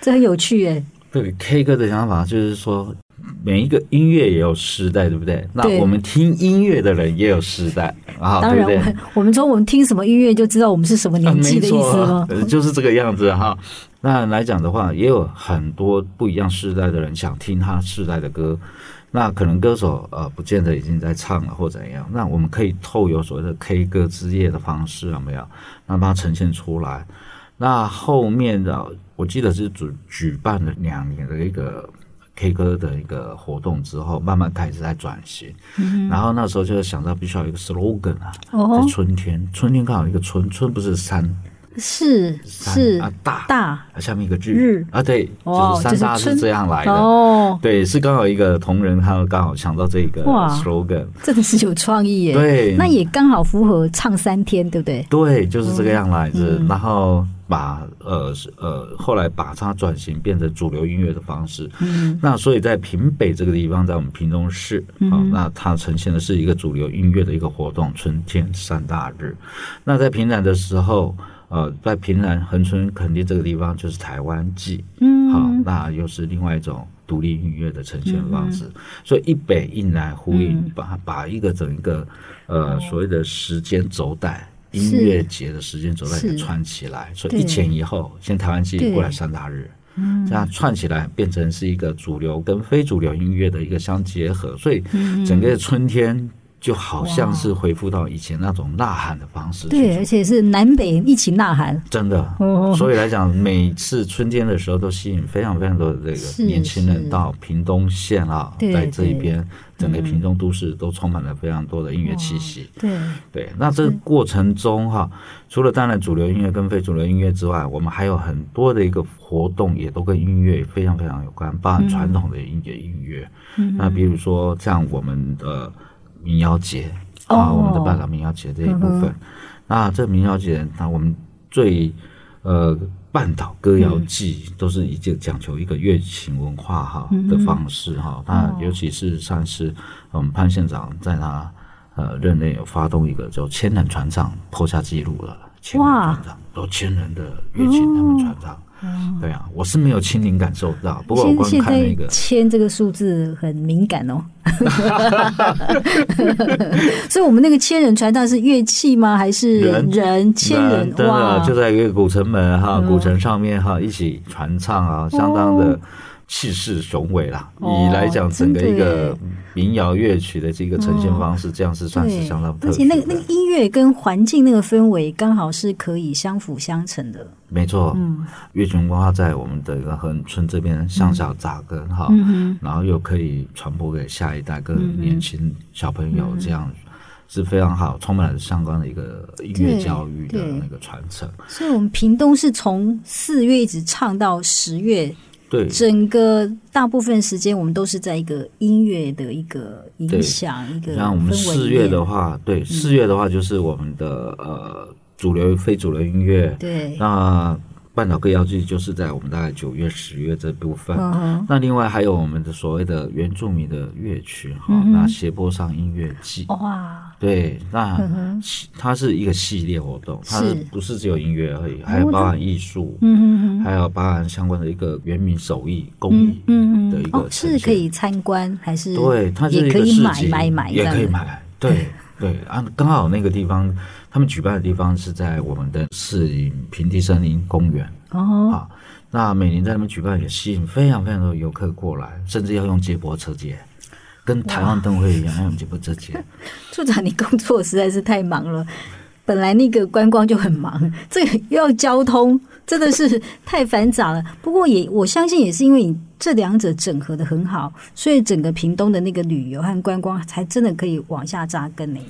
这很有趣耶。对 K 歌的想法就是说。每一个音乐也有时代，对不对？那我们听音乐的人也有时代啊，当然，对不对？我们从我们听什么音乐就知道我们是什么年纪的意思吗？<laughs> 就是这个样子哈。那来讲的话，也有很多不一样时代的人想听他时代的歌。那可能歌手呃，不见得已经在唱了或怎样。那我们可以透过所谓的 K 歌之夜的方式，有没有？让它呈现出来。那后面的，我记得是举举办了两年的一个。K 歌的一个活动之后，慢慢开始在转型，嗯，然后那时候就想到必须要有一个 slogan 啊，哦，在春天，春天刚好一个春，春不是山，是是啊大大，下面一个日日啊，对，就是三大是这样来的哦，对，是刚好一个同仁他刚好想到这个 slogan，真的是有创意耶，对，那也刚好符合唱三天，对不对？对，就是这个样来着，嗯，然后。把呃呃后来把它转型变成主流音乐的方式，嗯，那所以在平北这个地方，在我们屏东市，嗯，那它呈现的是一个主流音乐的一个活动，春天三大日。那在平南的时候，呃，在平南恒春垦丁这个地方就是台湾季，嗯，好，那又是另外一种独立音乐的呈现方式，嗯，所以一北一南呼应，把把一个整个呃所谓的时间轴带。音乐节的时间轴在串起来，所以一前一后，先台湾季过来三大日，这样串起来变成是一个主流跟非主流音乐的一个相结合，所以整个春天。就好像是恢复到以前那种呐喊的方式，对，而且是南北一起呐喊，真的。所以来讲，每次春天的时候都吸引非常非常多的这个年轻人到屏东县啊，在这一边整个屏东都市都充满了非常多的音乐气息。对对，那这个过程中哈，除了当然主流音乐跟非主流音乐之外，我们还有很多的一个活动也都跟音乐非常非常有关，包含传统的音乐音乐。那比如说像我们的。民谣节啊，oh, 我们的半岛民谣节这一部分，嗯、那这民谣节，那我们最呃半岛歌谣季都是以这讲求一个乐情文化哈的方式哈，那、嗯、尤其是上次我们潘县长在他呃任内有发动一个叫千人传唱，破下记录了，千人传唱有千人的乐器他们传唱。对啊，我是没有亲临感受到，不过我光看那个签这个数字很敏感哦。<laughs> 所以，我们那个千人传唱是乐器吗？还是人千人？人哇，就在一个古城门哈，古城上面哈，一起传唱啊，相当的。气势雄伟啦，以来讲整个一个民谣乐曲的这个呈现方式，这样是算是相当特别。而且那个那个音乐跟环境那个氛围刚好是可以相辅相成的。没错，嗯，乐群文化在我们的一个恒春这边向下扎根哈，然后又可以传播给下一代跟年轻小朋友，这样是非常好，充满了相关的一个音乐教育的那个传承。所以，我们屏东是从四月一直唱到十月。对，整个大部分时间我们都是在一个音乐的一个影响，一个像我们四月的话，对，四月的话就是我们的呃主流非主流音乐，对，那。半岛歌谣祭就是在我们大概九月、十月这部分。那另外还有我们的所谓的原住民的乐曲哈，那斜坡上音乐季。哇，对，那它是一个系列活动，它是不是只有音乐而已？还有包含艺术，嗯还有包含相关的一个原民手艺工艺的一个。是可以参观还是？对，它是一个市集，也可以买。对对啊，刚好那个地方。他们举办的地方是在我们的市营平地森林公园哦，好，那每年在那边举办也吸引非常非常多的游客过来，甚至要用接驳车接，跟台湾灯会一样要用接驳车接。<laughs> 处长，你工作实在是太忙了，本来那个观光就很忙，<laughs> 这个又要交通，真的是太繁杂了。不过也我相信也是因为你这两者整合的很好，所以整个屏东的那个旅游和观光才真的可以往下扎根呢。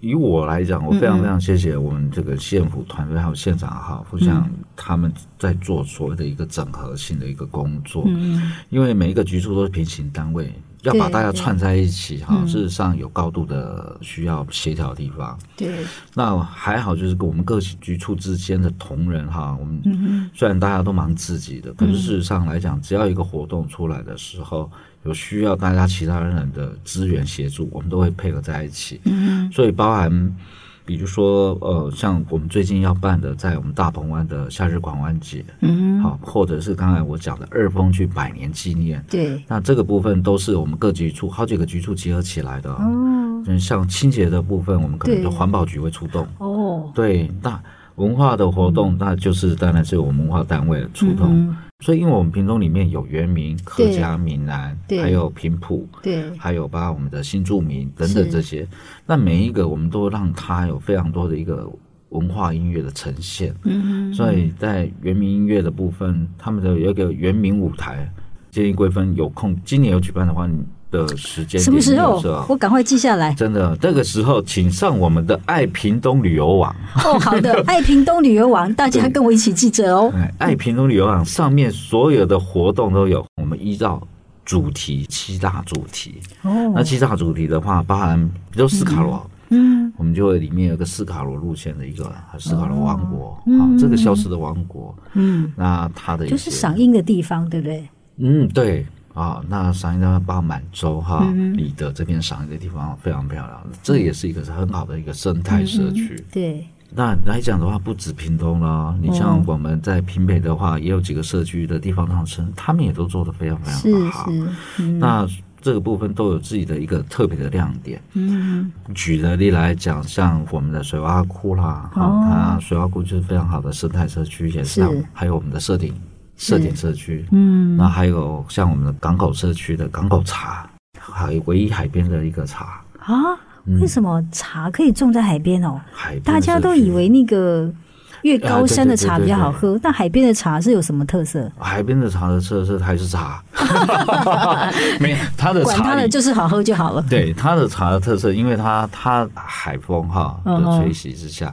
以我来讲，我非常非常谢谢我们这个县府团队还有县长哈，互相他们在做所谓的一个整合性的一个工作。嗯，因为每一个局处都是平行单位，要把大家串在一起哈，事实上有高度的需要协调的地方。对，那还好，就是我们各局处之间的同仁哈，我们虽然大家都忙自己的，可是事实上来讲，只要一个活动出来的时候。有需要大家其他人的资源协助，我们都会配合在一起。嗯，所以包含，比如说，呃，像我们最近要办的，在我们大鹏湾的夏日狂欢节，嗯，好，或者是刚才我讲的二峰区百年纪念，对，那这个部分都是我们各局处好几个局处结合起来的。哦，像清洁的部分，我们可能就环保局会出动。哦，对，那文化的活动，那就是当然是我们文化单位的出动。所以，因为我们屏东里面有原民、客家、闽南，还有平埔，对，还有包括我们的新住民等等这些，那每一个我们都让它有非常多的一个文化音乐的呈现。嗯，所以在原民音乐的部分，他们的有一个原民舞台，建议贵芬有空，今年有举办的话，你。的时间什么时候？我赶快记下来。真的，这个时候请上我们的爱屏东旅游网。哦，好的，<laughs> 爱屏东旅游网，大家跟我一起记着哦。爱屏东旅游网上面所有的活动都有，我们依照主题七大主题。哦，那七大主题的话，包含比如斯卡罗，嗯，我们就会里面有个斯卡罗路线的一个斯卡罗王国，啊，这个消失的王国，嗯，那它的就是赏樱的地方，对不对？嗯，对。啊、哦，那赏樱的包括满洲哈，里德这边赏樱的地方非常漂亮，嗯、这也是一个很好的一个生态社区、嗯。对，那来讲的话，不止屏东了，你像我们在屏北的话，也有几个社区的地方创生，他们也都做得非常非常的好。是是嗯、那这个部分都有自己的一个特别的亮点。嗯，举个例来讲，像我们的水洼库啦，哈、哦，它水洼库就是非常好的生态社区，也是还有我们的社顶。社顶社区，嗯，那还有像我们的港口社区的港口茶，还有唯一海边的一个茶啊？为什么茶可以种在海边哦？海大家都以为那个越高山的茶比较好喝，但海边的茶是有什么特色？海边的茶的特色还是茶，<laughs> 没有它的茶管它的就是好喝就好了。对它的茶的特色，因为它它海风哈的吹袭之下，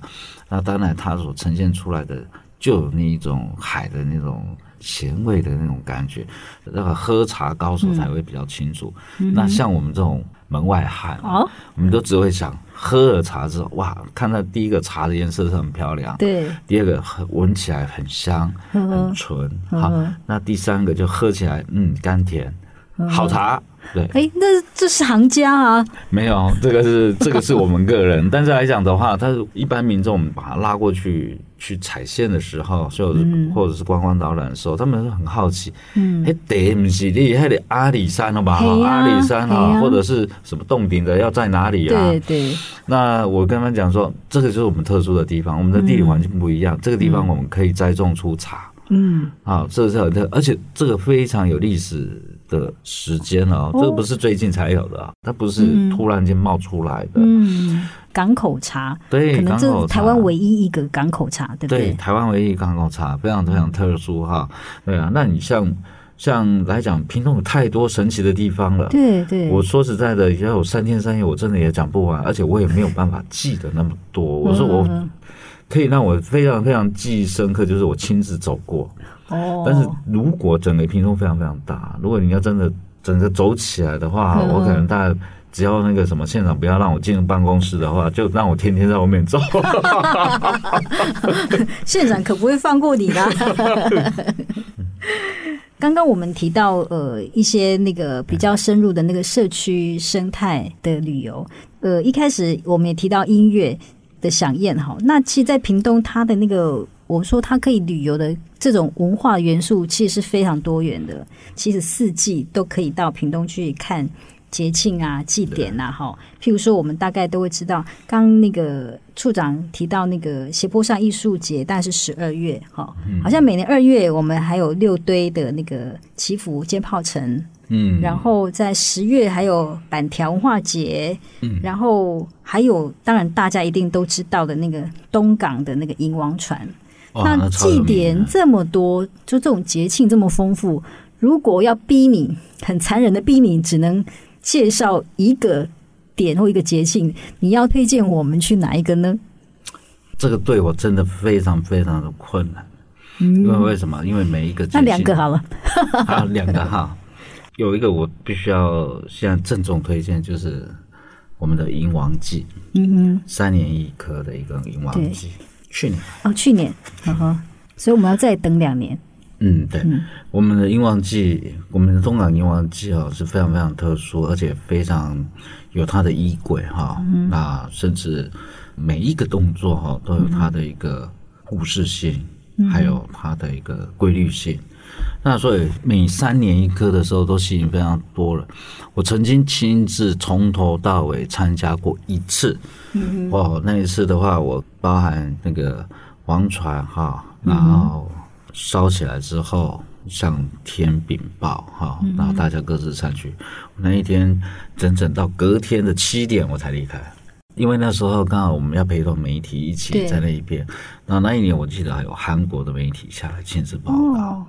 那当然它所呈现出来的就有那一种海的那种。咸味的那种感觉，那个喝茶高手才会比较清楚。嗯、那像我们这种门外汉，哦、我们都只会想喝了茶之后，哇，看到第一个茶的颜色是很漂亮，对；第二个闻起来很香，很纯，好。那第三个就喝起来，嗯，甘甜，好茶。对，哎，那这是行家啊？没有，这个是这个是我们个人。<laughs> 但是来讲的话，他一般民众把他拉过去去踩线的时候，或者是或者是观光导览的时候，他们是很好奇。嗯，哎，得不是你还得阿里山了吧？阿里山啊，或者是什么洞顶的要在哪里啊？对对。那我跟他们讲说，这个就是我们特殊的地方，我们的地理环境不一样，这个地方我们可以栽种出茶。嗯，啊，这是很特，而且这个非常有历史的时间了，这个不是最近才有的啊，它不是突然间冒出来的。嗯，港口茶，对，可能这台湾唯一一个港口茶，对不对？对，台湾唯一港口茶，非常非常特殊哈。对啊，那你像像来讲，屏东有太多神奇的地方了。对对，我说实在的，要有三天三夜，我真的也讲不完，而且我也没有办法记得那么多。我说我。可以让我非常非常记忆深刻，就是我亲自走过。哦，但是如果整个屏东非常非常大，如果你要真的整个走起来的话，嗯、我可能大概只要那个什么县长不要让我进入办公室的话，就让我天天在外面走。<laughs> 县长可不会放过你的。<laughs> 刚刚我们提到呃一些那个比较深入的那个社区生态的旅游，呃一开始我们也提到音乐。的响宴哈，那其实，在屏东，它的那个我说它可以旅游的这种文化元素，其实是非常多元的。其实四季都可以到屏东去看节庆啊、祭典呐，哈。譬如说，我们大概都会知道，刚那个处长提到那个斜坡上艺术节，大概是十二月哈，好像每年二月我们还有六堆的那个祈福尖炮城。嗯，然后在十月还有板条文化节，嗯，然后还有当然大家一定都知道的那个东港的那个迎王船，那祭典这么多，就这种节庆这么丰富，如果要逼你很残忍的逼你，只能介绍一个点或一个节庆，你要推荐我们去哪一个呢？这个对我真的非常非常的困难，嗯，因为为什么？因为每一个那两个好了，<laughs> 啊两个哈。有一个我必须要现在郑重推荐，就是我们的银王祭，嗯哼，三年一科的一个银王祭，去年。哦，去年，嗯哼，所以我们要再等两年。嗯，对，嗯、我们的英王记，我们的东港英王记啊是非常非常特殊，而且非常有它的衣轨哈，嗯、那甚至每一个动作哈都有它的一个故事性，嗯、还有它的一个规律性。那所以每三年一科的时候都吸引非常多了。我曾经亲自从头到尾参加过一次，嗯哦，那一次的话，我包含那个王船哈，然后烧起来之后向天禀报哈，然后大家各自散去。那一天整整到隔天的七点我才离开，因为那时候刚好我们要陪同媒体一起在那一边。那那一年我记得还有韩国的媒体下来亲自报道。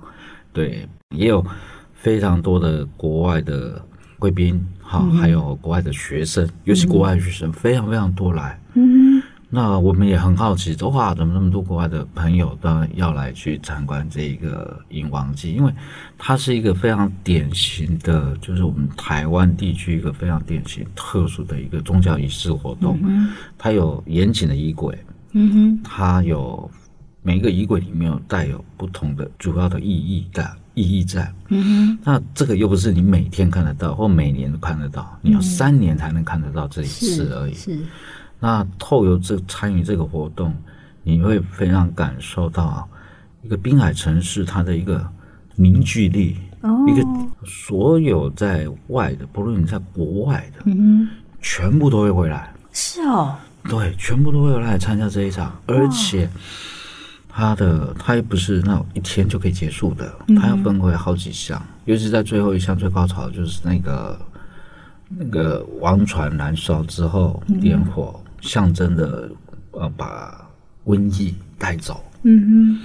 对，也有非常多的国外的贵宾，哈，还有国外的学生，尤其国外的学生非常非常多来。嗯，那我们也很好奇，哇，怎么那么多国外的朋友都要来去参观这一个迎王祭？因为它是一个非常典型的，就是我们台湾地区一个非常典型、特殊的一个宗教仪式活动。嗯，它有严谨的仪轨。嗯哼，它有。每一个仪轨里面有带有不同的主要的意义的意义在，嗯哼，那这个又不是你每天看得到或每年都看得到，你要三年才能看得到这一次而已。是，是，那透过这参与这个活动，你会非常感受到一个滨海城市它的一个凝聚力，哦，一个所有在外的，不论你在国外的，嗯哼，全部都会回来。是哦，对，全部都会来参加这一场，而且。它的它也不是那种一天就可以结束的，它要分为好几项，嗯、尤其在最后一项最高潮就是那个那个王船燃烧之后点火，嗯、象征的呃把瘟疫带走。嗯哼。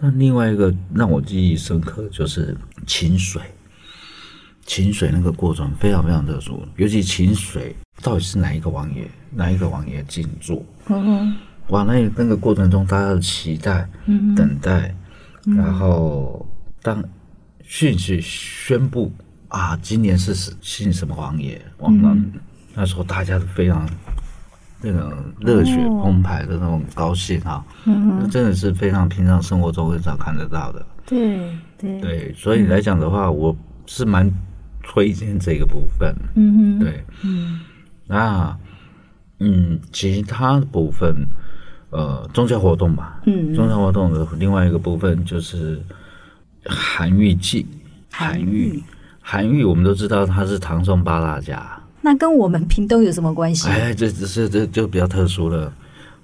那另外一个让我记忆深刻就是请水，请水那个过程非常非常特殊，尤其请水到底是哪一个王爷哪一个王爷进驻？嗯哼。哇，那那个过程中，大家的期待、嗯、等待，嗯、然后当讯息宣布啊，今年是信什么王爷，王那、嗯、那时候大家都非常那个热血澎湃的那种高兴啊，嗯，那真的是非常平常生活中很少看得到的。对对。对，所以来讲的话，我是蛮推荐这个部分。嗯哼，对，嗯，那嗯，其他部分，呃，宗教活动吧，嗯，宗教活动的另外一个部分就是韩愈祭，韩愈，韩愈，我们都知道他是唐宋八大家，那跟我们屏东有什么关系？哎，这只是这就比较特殊了。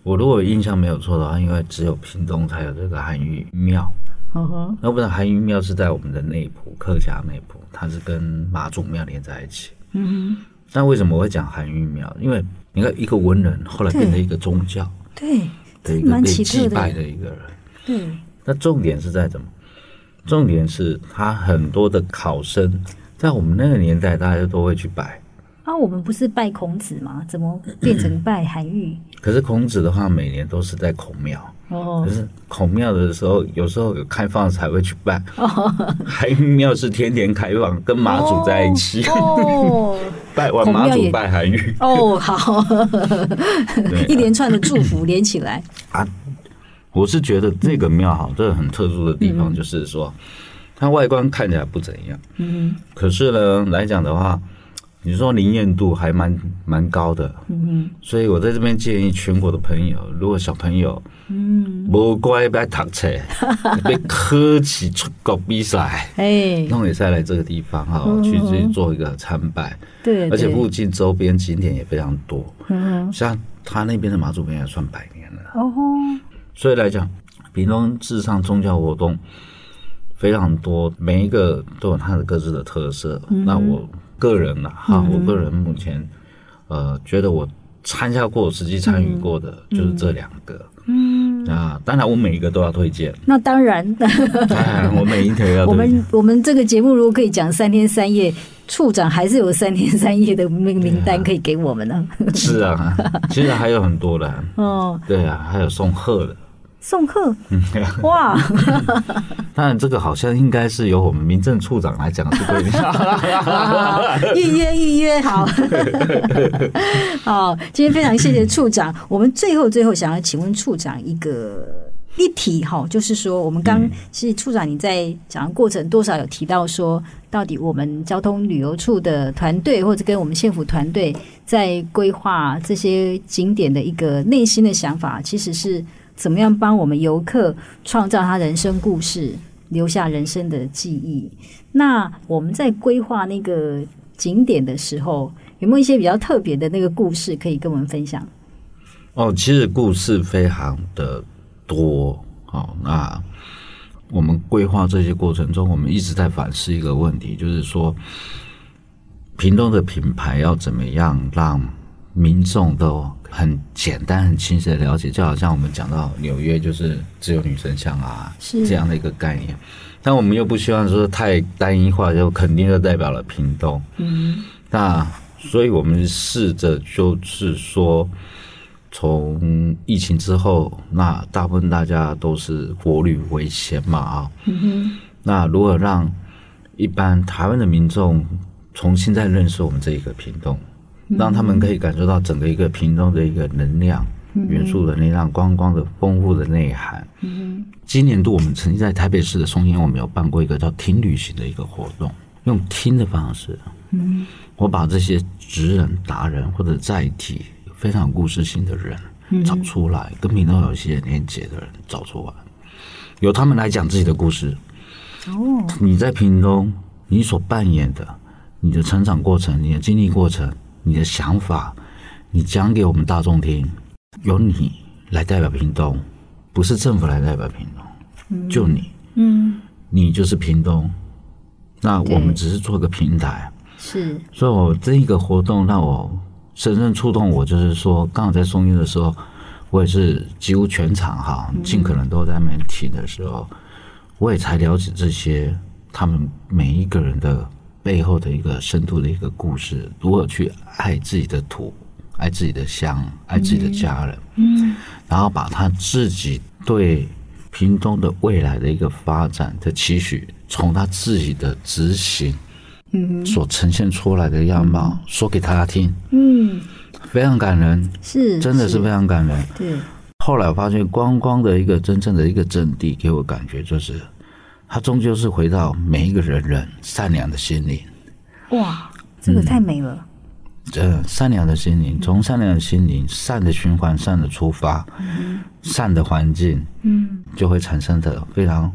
我如果印象没有错的话，因为只有屏东才有这个韩愈庙。嗯哼，那不然韩愈庙是在我们的内埔，客家内埔，它是跟妈祖庙连在一起。嗯哼，那为什么我会讲韩愈庙？因为你看，一个文人后来变成一个宗教，对，的一个被祭拜的一个人。对，那重点是在什么？重点是他很多的考生，在我们那个年代，大家都会去拜。啊，我们不是拜孔子吗？怎么变成拜韩愈？可是孔子的话，每年都是在孔庙。哦，可是孔庙的时候，有时候有开放才会去拜。哦，韩愈庙是天天开放，跟妈祖在一起。哦，<laughs> 拜完妈祖拜韩愈。哦，好，<laughs> 一连串的祝福连起来啊。我是觉得这个庙哈，这个很特殊的地方就是说，它外观看起来不怎样。嗯，可是呢，来讲的话。你说灵验度还蛮蛮高的，嗯哼，所以我在这边建议全国的朋友，如果小朋友，嗯，不乖不爱读册，被科技出国比赛，哎，那也再来这个地方哈，去去做一个参拜，对，而且附近周边景点也非常多，嗯，像他那边的妈祖庙也算百年了，哦，所以来讲，屏东至上宗教活动非常多，每一个都有它的各自的特色，那我。个人呐，哈，我个人目前，呃，觉得我参加过、实际参与过的就是这两个，嗯。啊，当然我每一个都要推荐。那当然，<laughs> 当然我每一条要。<laughs> 我们我们这个节目如果可以讲三天三夜，处长还是有三天三夜的名名单可以给我们呢。<laughs> 是啊，其实还有很多的。哦，对啊，还有送贺的。送客，哇！<laughs> 当然，这个好像应该是由我们民政处长来讲是对的。<laughs> 预约预约，好，<laughs> 好。今天非常谢谢处长。我们最后最后想要请问处长一个一题哈，就是说，我们刚其实处长你在讲的过程多少有提到说，到底我们交通旅游处的团队或者跟我们县府团队在规划这些景点的一个内心的想法，其实是。怎么样帮我们游客创造他人生故事，留下人生的记忆？那我们在规划那个景点的时候，有没有一些比较特别的那个故事可以跟我们分享？哦，其实故事非常的多。好，那我们规划这些过程中，我们一直在反思一个问题，就是说，屏东的品牌要怎么样让民众都很简单、很清晰的了解，就好像我们讲到纽约就是只有女神像啊，是这样的一个概念。但我们又不希望说太单一化，就肯定就代表了屏东。嗯，那所以我们试着就是说，从疫情之后，那大部分大家都是国旅为先嘛啊。嗯哼。那如何让一般台湾的民众重新再认识我们这一个屏东？让他们可以感受到整个一个屏东的一个能量元素的能量，观光的丰富的内涵。今年度我们曾经在台北市的松烟，我们有办过一个叫“听旅行”的一个活动，用听的方式，我把这些职人、达人或者在地非常有故事性的人找出来，跟屏东有一些连接的人找出来，由他们来讲自己的故事。哦，你在屏东，你所扮演的，你的成长过程，你的经历过程。你的想法，你讲给我们大众听，由你来代表屏东，不是政府来代表屏东，嗯、就你，嗯，你就是屏东，那我们只是做个平台，是，所以我这一个活动让我深深触动我，就是说，刚好在松烟的时候，我也是几乎全场哈，尽可能都在那边听的时候，我也才了解这些他们每一个人的。背后的一个深度的一个故事，如何去爱自己的土，爱自己的乡，爱自己的家人，嗯，然后把他自己对屏东的未来的一个发展的期许，从他自己的执行，嗯，所呈现出来的样貌说给大家听，嗯，非常感人，是，真的是。非常感人，对。后来我发现观光的一个真正的一个阵地，给我感觉就是。他终究是回到每一个人人善良的心灵，哇，这个太美了。这、嗯、善良的心灵，从善良的心灵、善的循环、善的出发、嗯、善的环境，嗯，就会产生的非常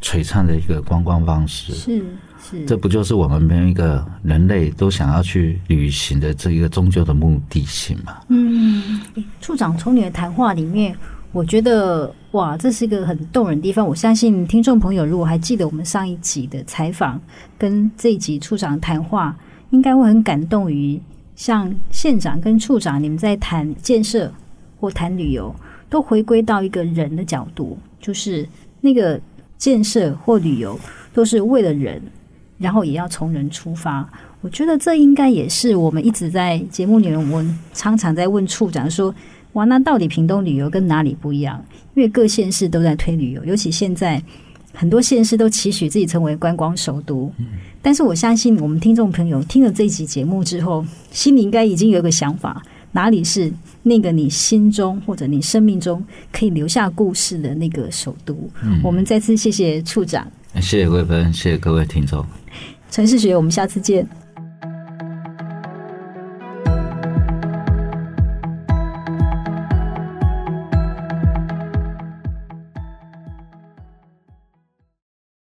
璀璨的一个观光方式。是是，这不就是我们每一个人类都想要去旅行的这一个终究的目的性吗？嗯，处长从你的谈话里面，我觉得哇，这是一个很动人的地方。我相信听众朋友如果还记得我们上一集的采访，跟这一集处长谈话，应该会很感动于。像县长跟处长，你们在谈建设或谈旅游，都回归到一个人的角度，就是那个建设或旅游都是为了人，然后也要从人出发。我觉得这应该也是我们一直在节目里面，我们常常在问处长说：“哇，那到底屏东旅游跟哪里不一样？”因为各县市都在推旅游，尤其现在。很多县市都期许自己成为观光首都，但是我相信我们听众朋友听了这一集节目之后，心里应该已经有一个想法：哪里是那个你心中或者你生命中可以留下故事的那个首都？嗯、我们再次谢谢处长，谢谢贵芬，谢谢各位听众，陈世学，我们下次见。